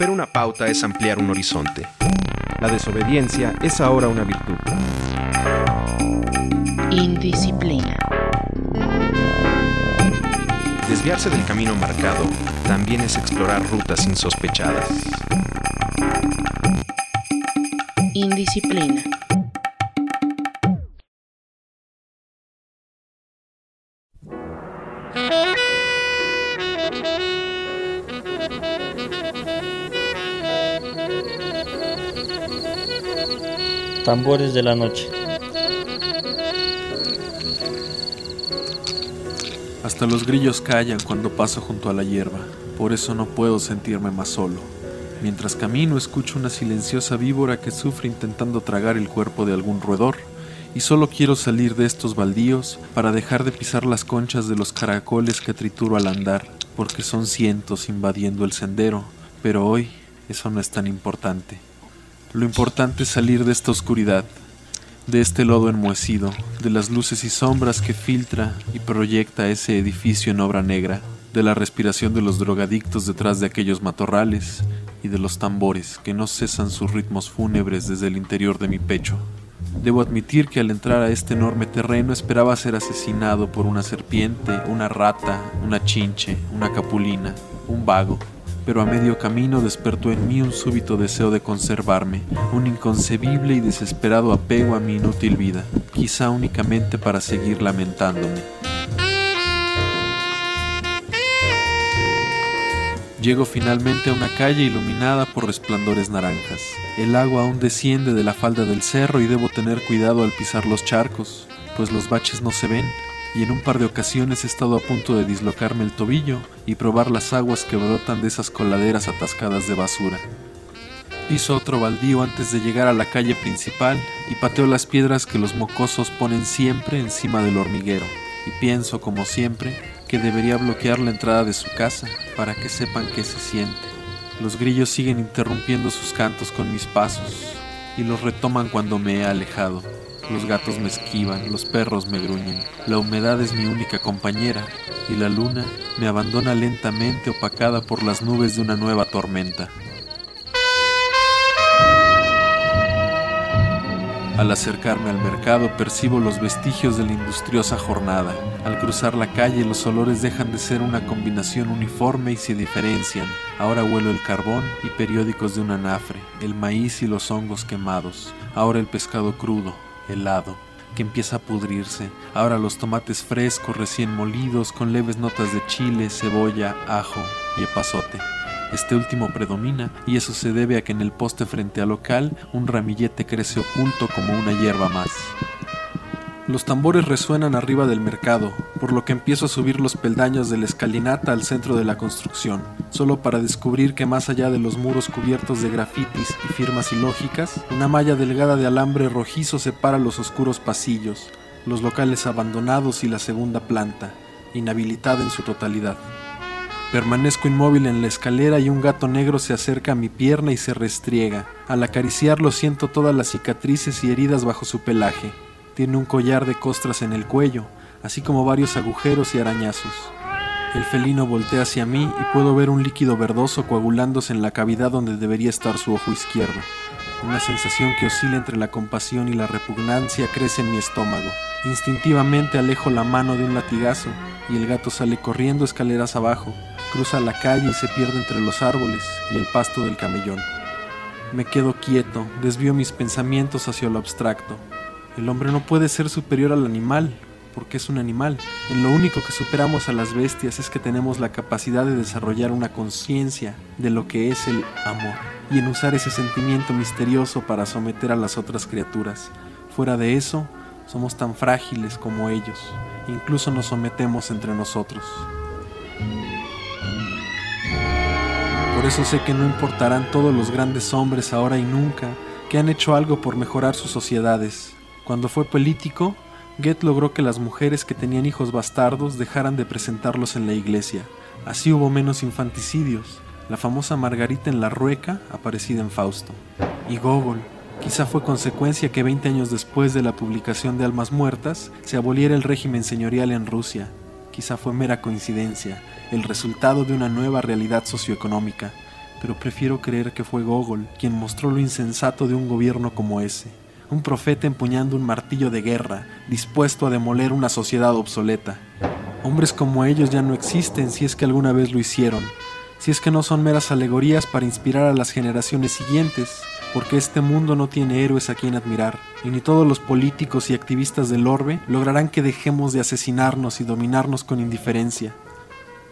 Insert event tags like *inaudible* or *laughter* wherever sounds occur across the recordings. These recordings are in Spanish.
Romper una pauta es ampliar un horizonte. La desobediencia es ahora una virtud. Indisciplina. Desviarse del camino marcado también es explorar rutas insospechadas. Indisciplina. Tambores de la noche. Hasta los grillos callan cuando paso junto a la hierba, por eso no puedo sentirme más solo. Mientras camino escucho una silenciosa víbora que sufre intentando tragar el cuerpo de algún roedor, y solo quiero salir de estos baldíos para dejar de pisar las conchas de los caracoles que trituro al andar, porque son cientos invadiendo el sendero, pero hoy eso no es tan importante. Lo importante es salir de esta oscuridad, de este lodo enmohecido, de las luces y sombras que filtra y proyecta ese edificio en obra negra, de la respiración de los drogadictos detrás de aquellos matorrales y de los tambores que no cesan sus ritmos fúnebres desde el interior de mi pecho. Debo admitir que al entrar a este enorme terreno esperaba ser asesinado por una serpiente, una rata, una chinche, una capulina, un vago, pero a medio camino despertó en mí un súbito deseo de conservarme, un inconcebible y desesperado apego a mi inútil vida, quizá únicamente para seguir lamentándome. Llego finalmente a una calle iluminada por resplandores naranjas. El agua aún desciende de la falda del cerro y debo tener cuidado al pisar los charcos, pues los baches no se ven, y en un par de ocasiones he estado a punto de dislocarme el tobillo y probar las aguas que brotan de esas coladeras atascadas de basura. Piso otro baldío antes de llegar a la calle principal y pateo las piedras que los mocosos ponen siempre encima del hormiguero, y pienso, como siempre, que debería bloquear la entrada de su casa para que sepan qué se siente. Los grillos siguen interrumpiendo sus cantos con mis pasos y los retoman cuando me he alejado. Los gatos me esquivan, los perros me gruñen, la humedad es mi única compañera y la luna me abandona lentamente opacada por las nubes de una nueva tormenta. Al acercarme al mercado percibo los vestigios de la industriosa jornada. Al cruzar la calle los olores dejan de ser una combinación uniforme y se diferencian. Ahora huelo el carbón y periódicos de un anafre, el maíz y los hongos quemados. Ahora el pescado crudo, helado, que empieza a pudrirse. Ahora los tomates frescos recién molidos con leves notas de chile, cebolla, ajo y epazote. Este último predomina y eso se debe a que en el poste frente al local un ramillete crece oculto como una hierba más. Los tambores resuenan arriba del mercado, por lo que empiezo a subir los peldaños de la escalinata al centro de la construcción, solo para descubrir que más allá de los muros cubiertos de grafitis y firmas ilógicas, una malla delgada de alambre rojizo separa los oscuros pasillos, los locales abandonados y la segunda planta, inhabilitada en su totalidad. Permanezco inmóvil en la escalera y un gato negro se acerca a mi pierna y se restriega. Al acariciarlo siento todas las cicatrices y heridas bajo su pelaje. Tiene un collar de costras en el cuello, así como varios agujeros y arañazos. El felino voltea hacia mí y puedo ver un líquido verdoso coagulándose en la cavidad donde debería estar su ojo izquierdo. Una sensación que oscila entre la compasión y la repugnancia crece en mi estómago. Instintivamente alejo la mano de un latigazo y el gato sale corriendo escaleras abajo, cruza la calle y se pierde entre los árboles y el pasto del camellón. Me quedo quieto, desvío mis pensamientos hacia lo abstracto. El hombre no puede ser superior al animal, porque es un animal. En lo único que superamos a las bestias es que tenemos la capacidad de desarrollar una conciencia de lo que es el amor y en usar ese sentimiento misterioso para someter a las otras criaturas. Fuera de eso, somos tan frágiles como ellos. Incluso nos sometemos entre nosotros. Por eso sé que no importarán todos los grandes hombres ahora y nunca que han hecho algo por mejorar sus sociedades. Cuando fue político, Goethe logró que las mujeres que tenían hijos bastardos dejaran de presentarlos en la iglesia. Así hubo menos infanticidios. La famosa Margarita en la Rueca, aparecida en Fausto. Y Gogol. Quizá fue consecuencia que 20 años después de la publicación de Almas Muertas se aboliera el régimen señorial en Rusia. Quizá fue mera coincidencia, el resultado de una nueva realidad socioeconómica. pero prefiero creer que fue Gogol quien mostró lo insensato de un gobierno como ese. Un profeta empuñando un martillo de guerra, dispuesto a demoler una sociedad obsoleta. Hombres como ellos ya no existen si es que alguna vez lo hicieron, si es que no son meras alegorías para inspirar a las generaciones siguientes, porque este mundo no tiene héroes a quien admirar, y ni todos los políticos y activistas del orbe lograrán que dejemos de asesinarnos y dominarnos con indiferencia.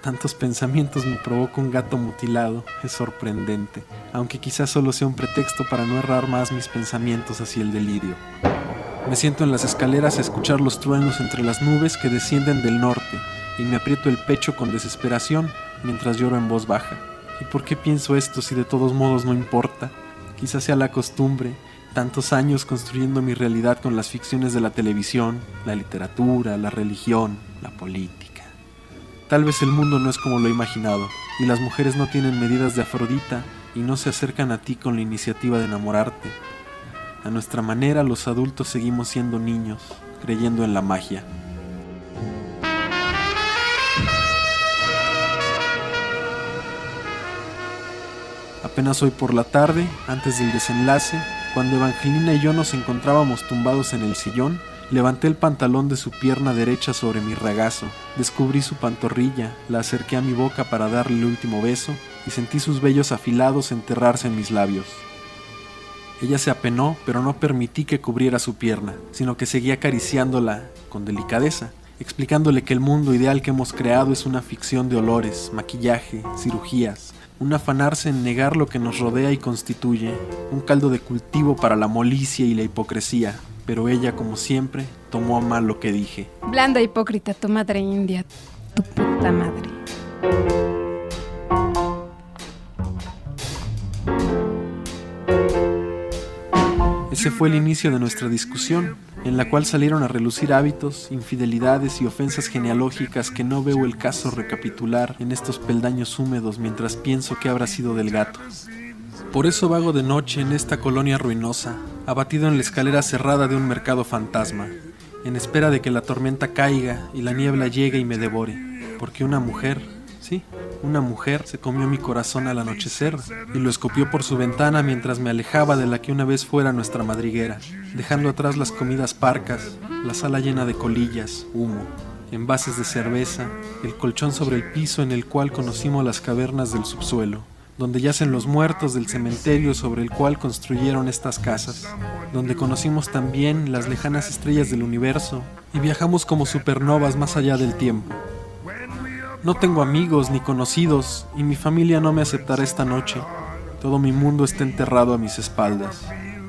Tantos pensamientos me provoca un gato mutilado, es sorprendente, aunque quizás solo sea un pretexto para no errar más mis pensamientos hacia el delirio. Me siento en las escaleras a escuchar los truenos entre las nubes que descienden del norte y me aprieto el pecho con desesperación mientras lloro en voz baja. ¿Y por qué pienso esto si de todos modos no importa? Quizás sea la costumbre, tantos años construyendo mi realidad con las ficciones de la televisión, la literatura, la religión, la política. Tal vez el mundo no es como lo he imaginado, y las mujeres no tienen medidas de Afrodita y no se acercan a ti con la iniciativa de enamorarte. A nuestra manera los adultos seguimos siendo niños, creyendo en la magia. Apenas hoy por la tarde, antes del desenlace, cuando Evangelina y yo nos encontrábamos tumbados en el sillón, levanté el pantalón de su pierna derecha sobre mi regazo, descubrí su pantorrilla, la acerqué a mi boca para darle el último beso y sentí sus vellos afilados enterrarse en mis labios. Ella se apenó, pero no permití que cubriera su pierna, sino que seguía acariciándola con delicadeza, explicándole que el mundo ideal que hemos creado es una ficción de olores, maquillaje, cirugías, un afanarse en negar lo que nos rodea y constituye, un caldo de cultivo para la molicia y la hipocresía, pero ella, como siempre, tomó a mal lo que dije. Blanda hipócrita, tu madre india, tu puta madre. Ese fue el inicio de nuestra discusión, en la cual salieron a relucir hábitos, infidelidades y ofensas genealógicas que no veo el caso recapitular en estos peldaños húmedos mientras pienso que habrá sido del gato. Por eso vago de noche en esta colonia ruinosa, abatido en la escalera cerrada de un mercado fantasma, en espera de que la tormenta caiga y la niebla llegue y me devore, porque una mujer, sí, una mujer se comió mi corazón al anochecer y lo escopió por su ventana mientras me alejaba de la que una vez fuera nuestra madriguera, dejando atrás las comidas parcas, la sala llena de colillas, humo, envases de cerveza, el colchón sobre el piso en el cual conocimos las cavernas del subsuelo, donde yacen los muertos del cementerio sobre el cual construyeron estas casas, donde conocimos también las lejanas estrellas del universo y viajamos como supernovas más allá del tiempo. No tengo amigos ni conocidos y mi familia no me aceptará esta noche. Todo mi mundo está enterrado a mis espaldas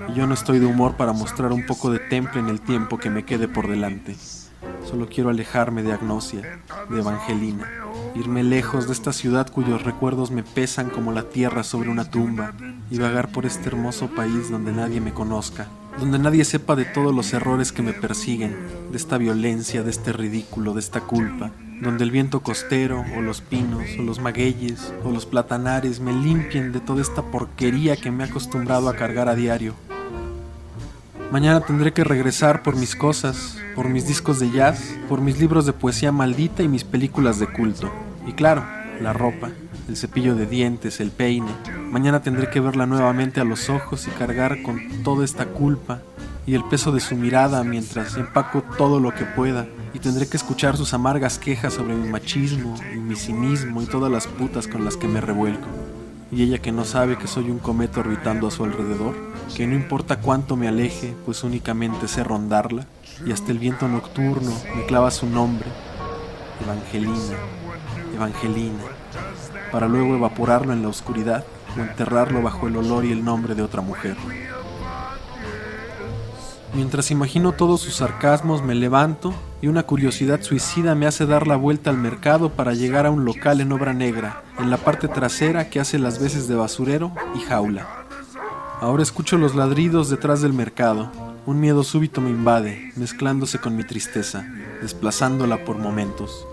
y yo no estoy de humor para mostrar un poco de temple en el tiempo que me quede por delante. Solo quiero alejarme de Agnosia, de Evangelina, irme lejos de esta ciudad cuyos recuerdos me pesan como la tierra sobre una tumba y vagar por este hermoso país donde nadie me conozca, donde nadie sepa de todos los errores que me persiguen, de esta violencia, de este ridículo, de esta culpa, donde el viento costero, o los pinos, o los magueyes, o los platanares me limpien de toda esta porquería que me he acostumbrado a cargar a diario. Mañana tendré que regresar por mis cosas, por mis discos de jazz, por mis libros de poesía maldita y mis películas de culto. Y claro, la ropa, el cepillo de dientes, el peine. Mañana tendré que verla nuevamente a los ojos y cargar con toda esta culpa y el peso de su mirada mientras empaco todo lo que pueda y tendré que escuchar sus amargas quejas sobre mi machismo y mi cinismo y todas las putas con las que me revuelco. Y ella que no sabe que soy un cometa orbitando a su alrededor, que no importa cuánto me aleje, pues únicamente sé rondarla, y hasta el viento nocturno me clava su nombre, Evangelina, Evangelina, para luego evaporarlo en la oscuridad o enterrarlo bajo el olor y el nombre de otra mujer. Mientras imagino todos sus sarcasmos, me levanto y una curiosidad suicida me hace dar la vuelta al mercado para llegar a un local en obra negra, en la parte trasera que hace las veces de basurero y jaula. Ahora escucho los ladridos detrás del mercado. Un miedo súbito me invade, mezclándose con mi tristeza, desplazándola por momentos.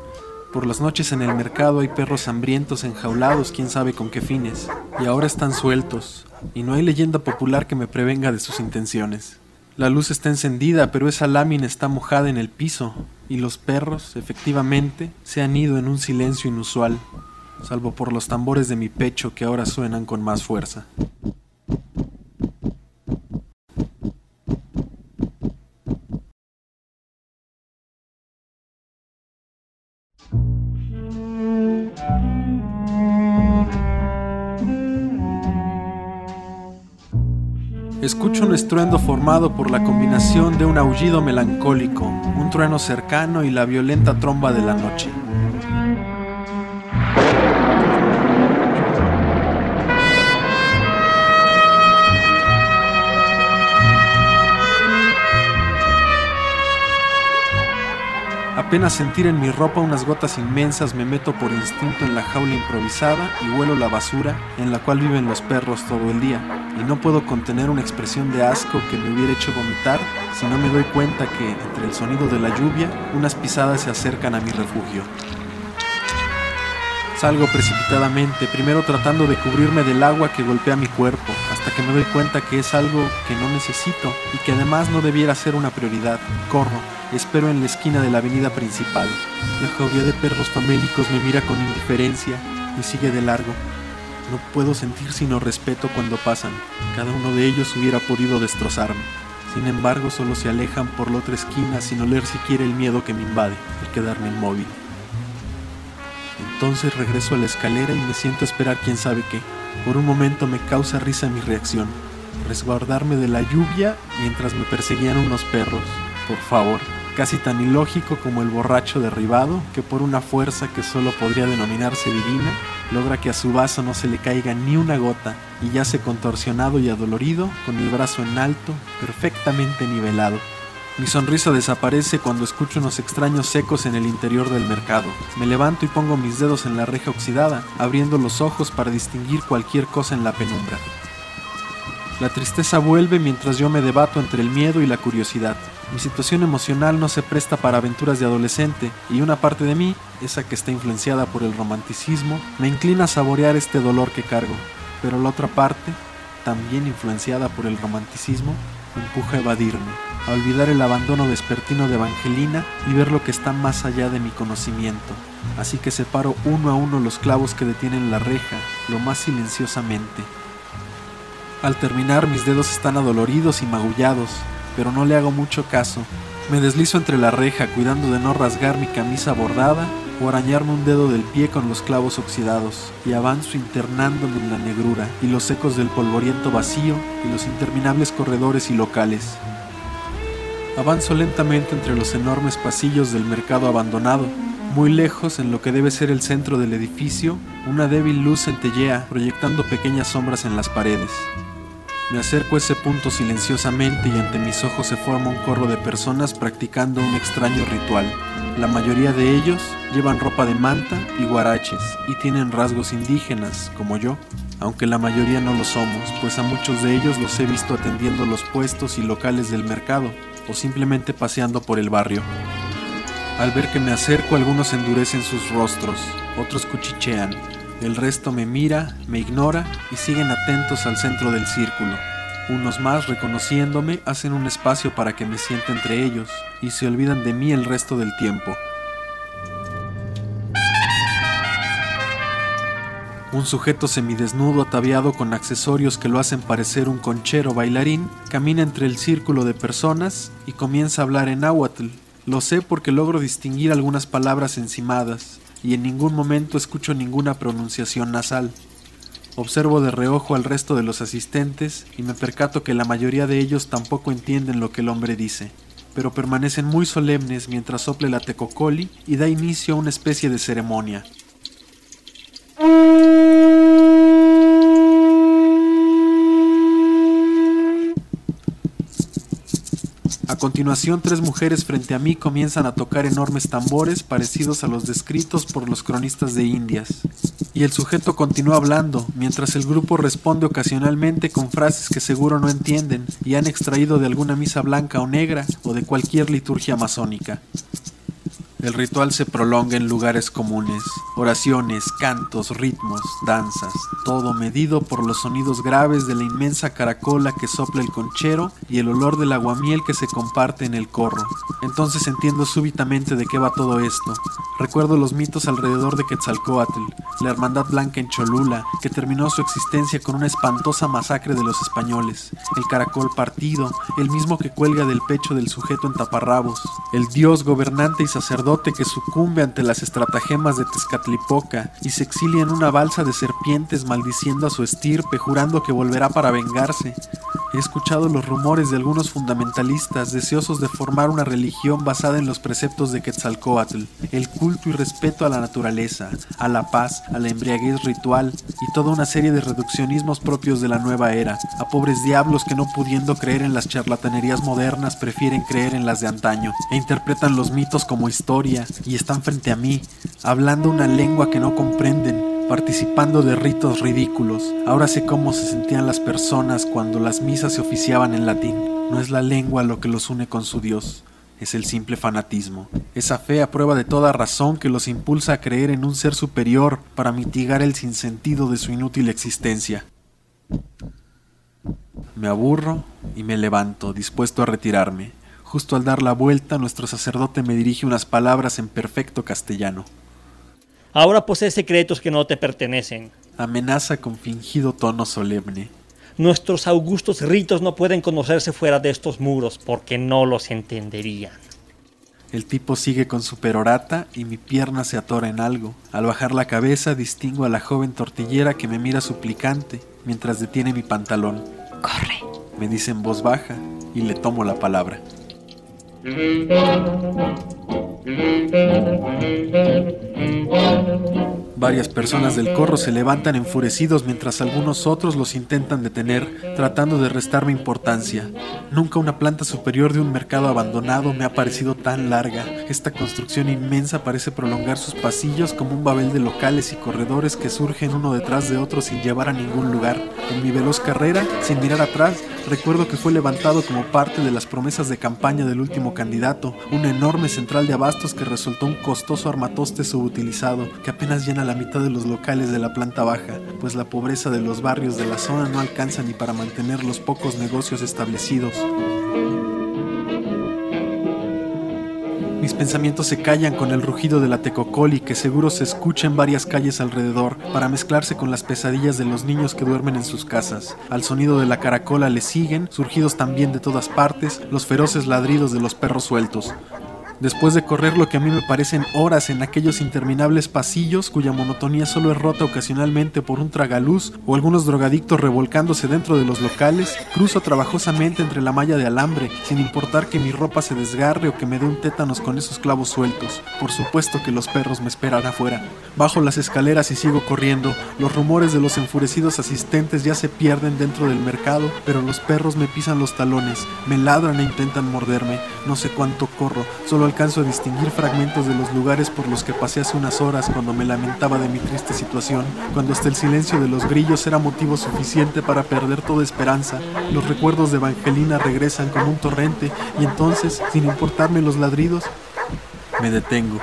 Por las noches en el mercado hay perros hambrientos enjaulados, quién sabe con qué fines, y ahora están sueltos, y no hay leyenda popular que me prevenga de sus intenciones. La luz está encendida, pero esa lámina está mojada en el piso, y los perros, efectivamente, se han ido en un silencio inusual. salvo por los tambores de mi pecho que ahora suenan con más fuerza. Escucho un estruendo formado por la combinación de un aullido melancólico, un trueno cercano y la violenta tromba de la noche. Apenas sentir en mi ropa unas gotas inmensas me meto por instinto en la jaula improvisada y huelo la basura en la cual viven los perros todo el día. Y no puedo contener una expresión de asco que me hubiera hecho vomitar si no me doy cuenta que, entre el sonido de la lluvia, unas pisadas se acercan a mi refugio. Salgo precipitadamente, primero tratando de cubrirme del agua que golpea mi cuerpo, hasta que me doy cuenta que es algo que no necesito y que además no debiera ser una prioridad. Corro, Espero en la esquina de la avenida principal. La jauría de perros famélicos me mira con indiferencia y sigue de largo. No puedo sentir sino respeto cuando pasan. Cada uno de ellos hubiera podido destrozarme. Sin embargo, solo se alejan por la otra esquina sin oler siquiera el miedo que me invade, el quedarme inmóvil. Entonces regreso a la escalera y me siento esperar quién sabe qué. Por un momento me causa risa mi reacción. Resguardarme de la lluvia mientras me perseguían unos perros. Por favor, casi tan ilógico como el borracho derribado, que por una fuerza que solo podría denominarse divina, logra que a su vaso no se le caiga ni una gota y yace contorsionado y adolorido, con el brazo en alto, perfectamente nivelado. Mi sonrisa desaparece cuando escucho unos extraños secos en el interior del mercado. Me levanto y pongo mis dedos en la reja oxidada, abriendo los ojos para distinguir cualquier cosa en la penumbra. La tristeza vuelve mientras yo me debato entre el miedo y la curiosidad. Mi situación emocional no se presta para aventuras de adolescente y una parte de mí, esa que está influenciada por el romanticismo, me inclina a saborear este dolor que cargo, pero la otra parte, también influenciada por el romanticismo, empuja a evadirme, a olvidar el abandono vespertino de Evangelina y ver lo que está más allá de mi conocimiento. Así que separo uno a uno los clavos que detienen la reja, lo más silenciosamente, al terminar mis dedos están adoloridos y magullados, pero no le hago mucho caso. Me deslizo entre la reja cuidando de no rasgar mi camisa bordada o arañarme un dedo del pie con los clavos oxidados, y avanzo internándome en la negrura y los ecos del polvoriento vacío y los interminables corredores y locales. Avanzo lentamente entre los enormes pasillos del mercado abandonado, muy lejos, en lo que debe ser el centro del edificio, una débil luz centellea, proyectando pequeñas sombras en las paredes. Me acerco a ese punto silenciosamente y ante mis ojos se forma un corro de personas practicando un extraño ritual. La mayoría de ellos llevan ropa de manta y guaraches y tienen rasgos indígenas, como yo, aunque la mayoría no lo somos, pues a muchos de ellos los he visto atendiendo los puestos y locales del mercado o simplemente paseando por el barrio. Al ver que me acerco, algunos endurecen sus rostros, otros cuchichean, el resto me mira, me ignora y siguen atentos al centro del círculo. Unos más, reconociéndome, hacen un espacio para que me sienta entre ellos y se olvidan de mí el resto del tiempo. Un sujeto semidesnudo ataviado con accesorios que lo hacen parecer un conchero bailarín camina entre el círculo de personas y comienza a hablar en náhuatl. Lo sé porque logro distinguir algunas palabras encimadas, y en ningún momento escucho ninguna pronunciación nasal. Observo de reojo al resto de los asistentes y me percato que la mayoría de ellos tampoco entienden lo que el hombre dice, pero permanecen muy solemnes mientras sople la tecocoli y da inicio a una especie de ceremonia. A continuación, tres mujeres frente a mí comienzan a tocar enormes tambores parecidos a los descritos por los cronistas de Indias. Y el sujeto continúa hablando, mientras el grupo responde ocasionalmente con frases que seguro no entienden y han extraído de alguna misa blanca o negra o de cualquier liturgia masónica. El ritual se prolonga en lugares comunes, oraciones, cantos, ritmos, danzas, todo medido por los sonidos graves de la inmensa caracola que sopla el conchero y el olor del aguamiel que se comparte en el corro. Entonces entiendo súbitamente de qué va todo esto. Recuerdo los mitos alrededor de Quetzalcoatl, la hermandad blanca en Cholula, que terminó su existencia con una espantosa masacre de los españoles, el caracol partido, el mismo que cuelga del pecho del sujeto en taparrabos, el dios gobernante y sacerdote que sucumbe ante las estratagemas de Tezcatlipoca y se exilia en una balsa de serpientes maldiciendo a su estirpe, jurando que volverá para vengarse. He escuchado los rumores de algunos fundamentalistas deseosos de formar una religión basada en los preceptos de Quetzalcoatl, el culto y respeto a la naturaleza, a la paz, a la embriaguez ritual y toda una serie de reduccionismos propios de la nueva era, a pobres diablos que no pudiendo creer en las charlatanerías modernas prefieren creer en las de antaño e interpretan los mitos como historia y están frente a mí, hablando una lengua que no comprenden participando de ritos ridículos. Ahora sé cómo se sentían las personas cuando las misas se oficiaban en latín. No es la lengua lo que los une con su Dios, es el simple fanatismo. Esa fe a prueba de toda razón que los impulsa a creer en un ser superior para mitigar el sinsentido de su inútil existencia. Me aburro y me levanto, dispuesto a retirarme. Justo al dar la vuelta, nuestro sacerdote me dirige unas palabras en perfecto castellano. Ahora posees secretos que no te pertenecen. Amenaza con fingido tono solemne. Nuestros augustos ritos no pueden conocerse fuera de estos muros porque no los entenderían. El tipo sigue con su perorata y mi pierna se atora en algo. Al bajar la cabeza distingo a la joven tortillera que me mira suplicante mientras detiene mi pantalón. Corre. Me dice en voz baja y le tomo la palabra. Mm-hmm. mm-hmm. mm-hmm. mm-hmm. Varias personas del corro se levantan enfurecidos mientras algunos otros los intentan detener, tratando de restarme importancia. Nunca una planta superior de un mercado abandonado me ha parecido tan larga. Esta construcción inmensa parece prolongar sus pasillos como un babel de locales y corredores que surgen uno detrás de otro sin llevar a ningún lugar. En mi veloz carrera, sin mirar atrás, recuerdo que fue levantado como parte de las promesas de campaña del último candidato, una enorme central de abastos que resultó un costoso armatoste subutilizado que apenas llena la mitad de los locales de la planta baja, pues la pobreza de los barrios de la zona no alcanza ni para mantener los pocos negocios establecidos. Mis pensamientos se callan con el rugido de la tecocoli que seguro se escucha en varias calles alrededor para mezclarse con las pesadillas de los niños que duermen en sus casas. Al sonido de la caracola le siguen, surgidos también de todas partes, los feroces ladridos de los perros sueltos. Después de correr lo que a mí me parecen horas en aquellos interminables pasillos cuya monotonía solo es rota ocasionalmente por un tragaluz o algunos drogadictos revolcándose dentro de los locales, cruzo trabajosamente entre la malla de alambre, sin importar que mi ropa se desgarre o que me dé un tétanos con esos clavos sueltos. Por supuesto que los perros me esperan afuera. Bajo las escaleras y sigo corriendo. Los rumores de los enfurecidos asistentes ya se pierden dentro del mercado, pero los perros me pisan los talones, me ladran e intentan morderme. No sé cuánto corro, solo alcanzo a distinguir fragmentos de los lugares por los que pasé hace unas horas cuando me lamentaba de mi triste situación, cuando hasta el silencio de los grillos era motivo suficiente para perder toda esperanza. Los recuerdos de Evangelina regresan como un torrente y entonces, sin importarme los ladridos, me detengo.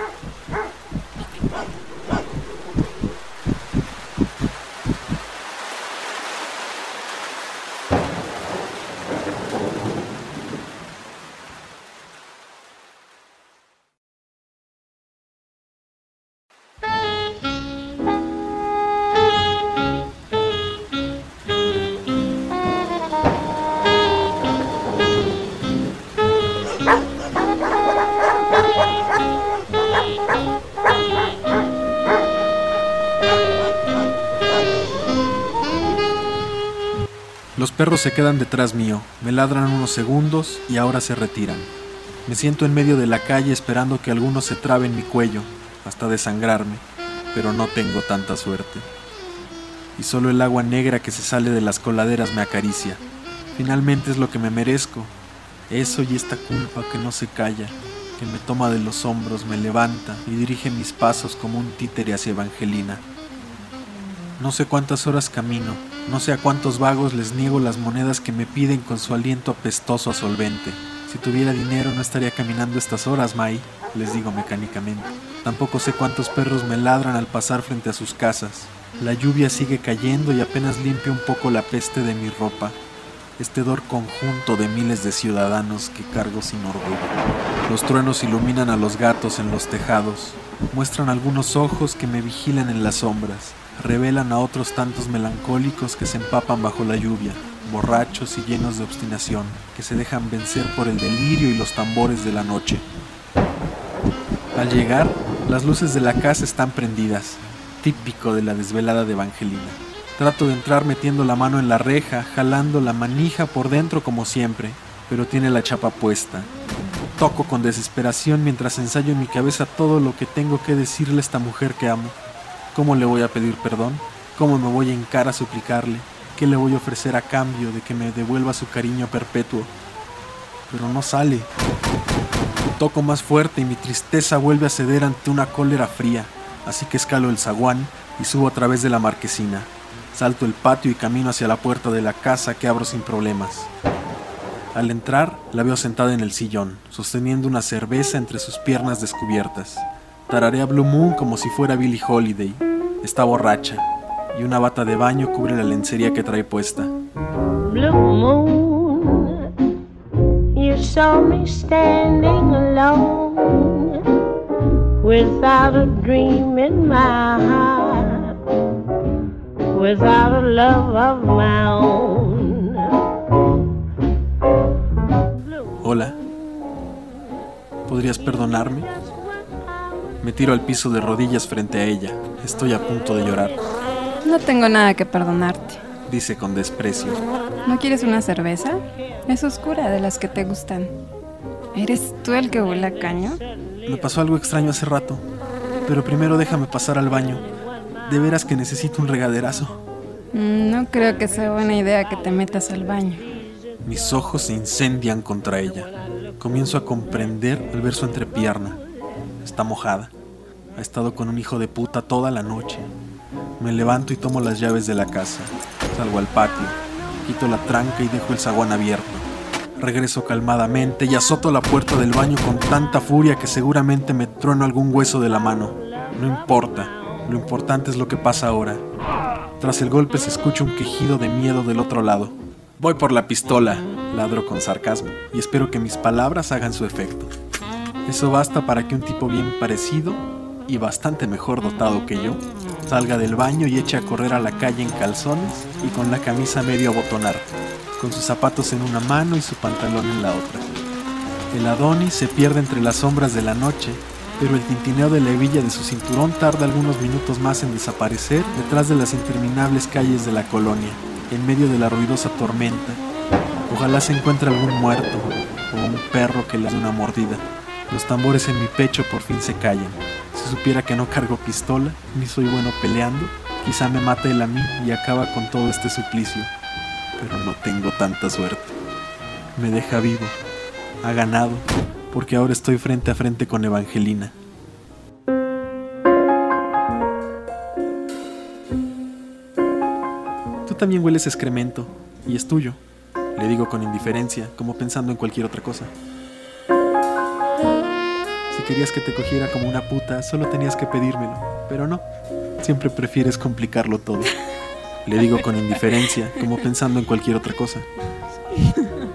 Se quedan detrás mío, me ladran unos segundos y ahora se retiran. Me siento en medio de la calle esperando que alguno se trabe en mi cuello, hasta desangrarme, pero no tengo tanta suerte. Y solo el agua negra que se sale de las coladeras me acaricia. Finalmente es lo que me merezco. Eso y esta culpa que no se calla, que me toma de los hombros, me levanta y dirige mis pasos como un títere hacia Evangelina. No sé cuántas horas camino, no sé a cuántos vagos les niego las monedas que me piden con su aliento apestoso a solvente. Si tuviera dinero no estaría caminando estas horas, Mai, les digo mecánicamente. Tampoco sé cuántos perros me ladran al pasar frente a sus casas. La lluvia sigue cayendo y apenas limpia un poco la peste de mi ropa. Este dor conjunto de miles de ciudadanos que cargo sin orgullo. Los truenos iluminan a los gatos en los tejados. Muestran algunos ojos que me vigilan en las sombras. Revelan a otros tantos melancólicos que se empapan bajo la lluvia, borrachos y llenos de obstinación, que se dejan vencer por el delirio y los tambores de la noche. Al llegar, las luces de la casa están prendidas, típico de la desvelada de Evangelina. Trato de entrar metiendo la mano en la reja, jalando la manija por dentro como siempre, pero tiene la chapa puesta. Toco con desesperación mientras ensayo en mi cabeza todo lo que tengo que decirle a esta mujer que amo. ¿Cómo le voy a pedir perdón? ¿Cómo me voy a encar a suplicarle? ¿Qué le voy a ofrecer a cambio de que me devuelva su cariño perpetuo? Pero no sale. Toco más fuerte y mi tristeza vuelve a ceder ante una cólera fría, así que escalo el zaguán y subo a través de la marquesina. Salto el patio y camino hacia la puerta de la casa que abro sin problemas. Al entrar, la veo sentada en el sillón, sosteniendo una cerveza entre sus piernas descubiertas. Tararea Blue Moon como si fuera Billie Holiday. Está borracha y una bata de baño cubre la lencería que trae puesta. Blue moon, you saw me standing alone without a dream in my heart, without a love of my own. Hola. ¿Podrías perdonarme? Me tiro al piso de rodillas frente a ella. Estoy a punto de llorar, No tengo nada que perdonarte. dice con desprecio. ¿No quieres una cerveza? Es oscura, de las que te gustan. ¿Eres tú el que huele a caño? Me pasó algo extraño hace rato, pero primero déjame pasar al baño. De veras que necesito un regaderazo. Mm, No creo que sea buena idea que te metas al baño. Mis ojos se incendian contra ella. Comienzo a comprender al ver su entrepierna. Está mojada. Ha estado con un hijo de puta toda la noche. Me levanto y tomo las llaves de la casa. Salgo al patio. Quito la tranca y dejo el zaguán abierto. Regreso calmadamente y azoto la puerta del baño con tanta furia que seguramente me trueno algún hueso de la mano. No importa. Lo importante es lo que pasa ahora. Tras el golpe se escucha un quejido de miedo del otro lado. Voy por la pistola, ladro con sarcasmo, y espero que mis palabras hagan su efecto. Eso basta para que un tipo bien parecido y bastante mejor dotado que yo salga del baño y eche a correr a la calle en calzones y con la camisa medio abotonar, con sus zapatos en una mano y su pantalón en la otra. El Adonis se pierde entre las sombras de la noche, pero el tintineo de la hebilla de su cinturón tarda algunos minutos más en desaparecer detrás de las interminables calles de la colonia, en medio de la ruidosa tormenta. Ojalá se encuentre algún muerto o un perro que le dé una mordida. Los tambores en mi pecho por fin se callan. Si supiera que no cargo pistola, ni soy bueno peleando, quizá me mate él a mí y acaba con todo este suplicio. Pero no tengo tanta suerte. Me deja vivo. Ha ganado, porque ahora estoy frente a frente con Evangelina. Tú también hueles excremento, y es tuyo. Le digo con indiferencia, como pensando en cualquier otra cosa. Si querías que te cogiera como una puta, solo tenías que pedírmelo, pero no. Siempre prefieres complicarlo todo. Le digo con indiferencia, como pensando en cualquier otra cosa.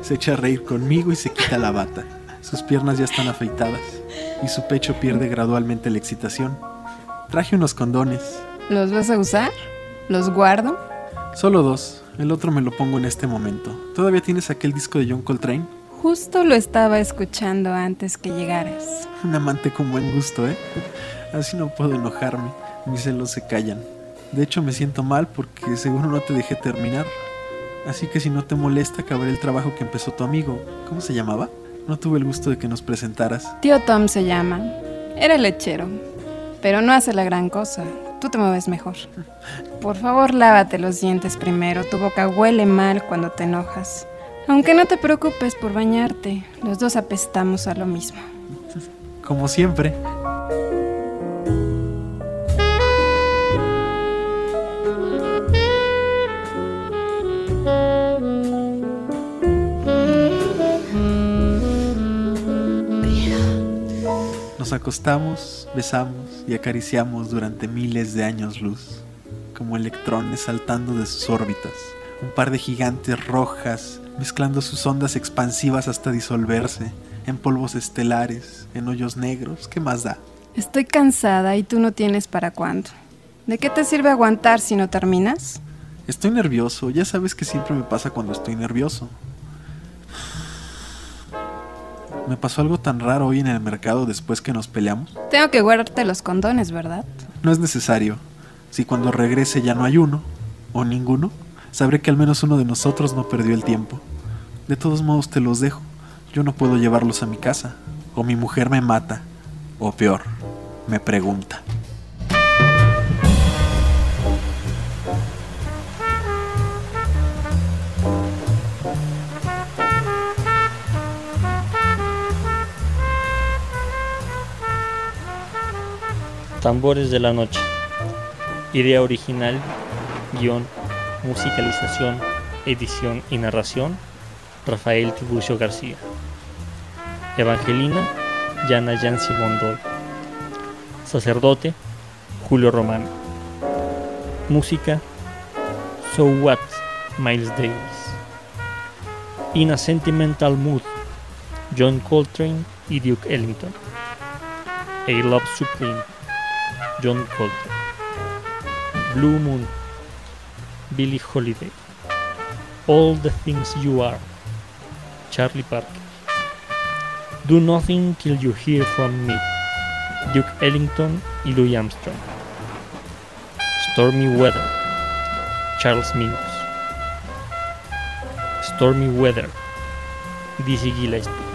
Se echa a reír conmigo y se quita la bata. Sus piernas ya están afeitadas y su pecho pierde gradualmente la excitación. Traje unos condones, ¿Los vas a usar? ¿Los guardo? solo dos. El otro me lo pongo en este momento. ¿Todavía tienes aquel disco de John Coltrane? Justo lo estaba escuchando antes que llegaras. Un amante con buen gusto, ¿eh? Así no puedo enojarme. Mis celos se callan. De hecho, me siento mal porque seguro no te dejé terminar. Así que si no te molesta, acabaré el trabajo que empezó tu amigo. ¿Cómo se llamaba? No tuve el gusto de que nos presentaras. Tío Tom se llama. Era lechero. Pero no hace la gran cosa. Tú te mueves mejor. *laughs* Por favor, lávate los dientes primero. Tu boca huele mal cuando te enojas. Aunque no te preocupes por bañarte. Los dos apestamos a lo mismo. Como siempre. Nos acostamos, besamos y acariciamos durante miles de años luz, como electrones saltando de sus órbitas, un par de gigantes rojas mezclando sus ondas expansivas hasta disolverse, en polvos estelares, en hoyos negros, ¿qué más da? Estoy cansada y tú no tienes para cuándo. ¿De qué te sirve aguantar si no terminas? Estoy nervioso, ya sabes que siempre me pasa cuando estoy nervioso. Me pasó algo tan raro hoy en el mercado después que nos peleamos. Tengo que guardarte los condones, ¿verdad? No es necesario. Si cuando regrese ya no hay uno, o ninguno, sabré que al menos uno de nosotros no perdió el tiempo. De todos modos te los dejo. Yo no puedo llevarlos a mi casa. O mi mujer me mata. O peor, me pregunta. Tambores de la noche. Idea original, guion, musicalización, edición y narración, Rafael Tiburcio García. Evangelina, Yana Yancy Mondoy. Sacerdote, Julio Romano. Música, So What, Miles Davis. In a Sentimental Mood, John Coltrane y Duke Ellington. A Love Supreme, John Coltrane. Blue Moon, Billie Holiday. All the Things You Are, Charlie Parker. Do Nothing Till You Hear From Me, Duke Ellington y Louis Armstrong. Stormy Weather, Charles Mingus. Stormy Weather, Dizzy Gillespie.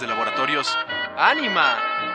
De laboratorios Anima.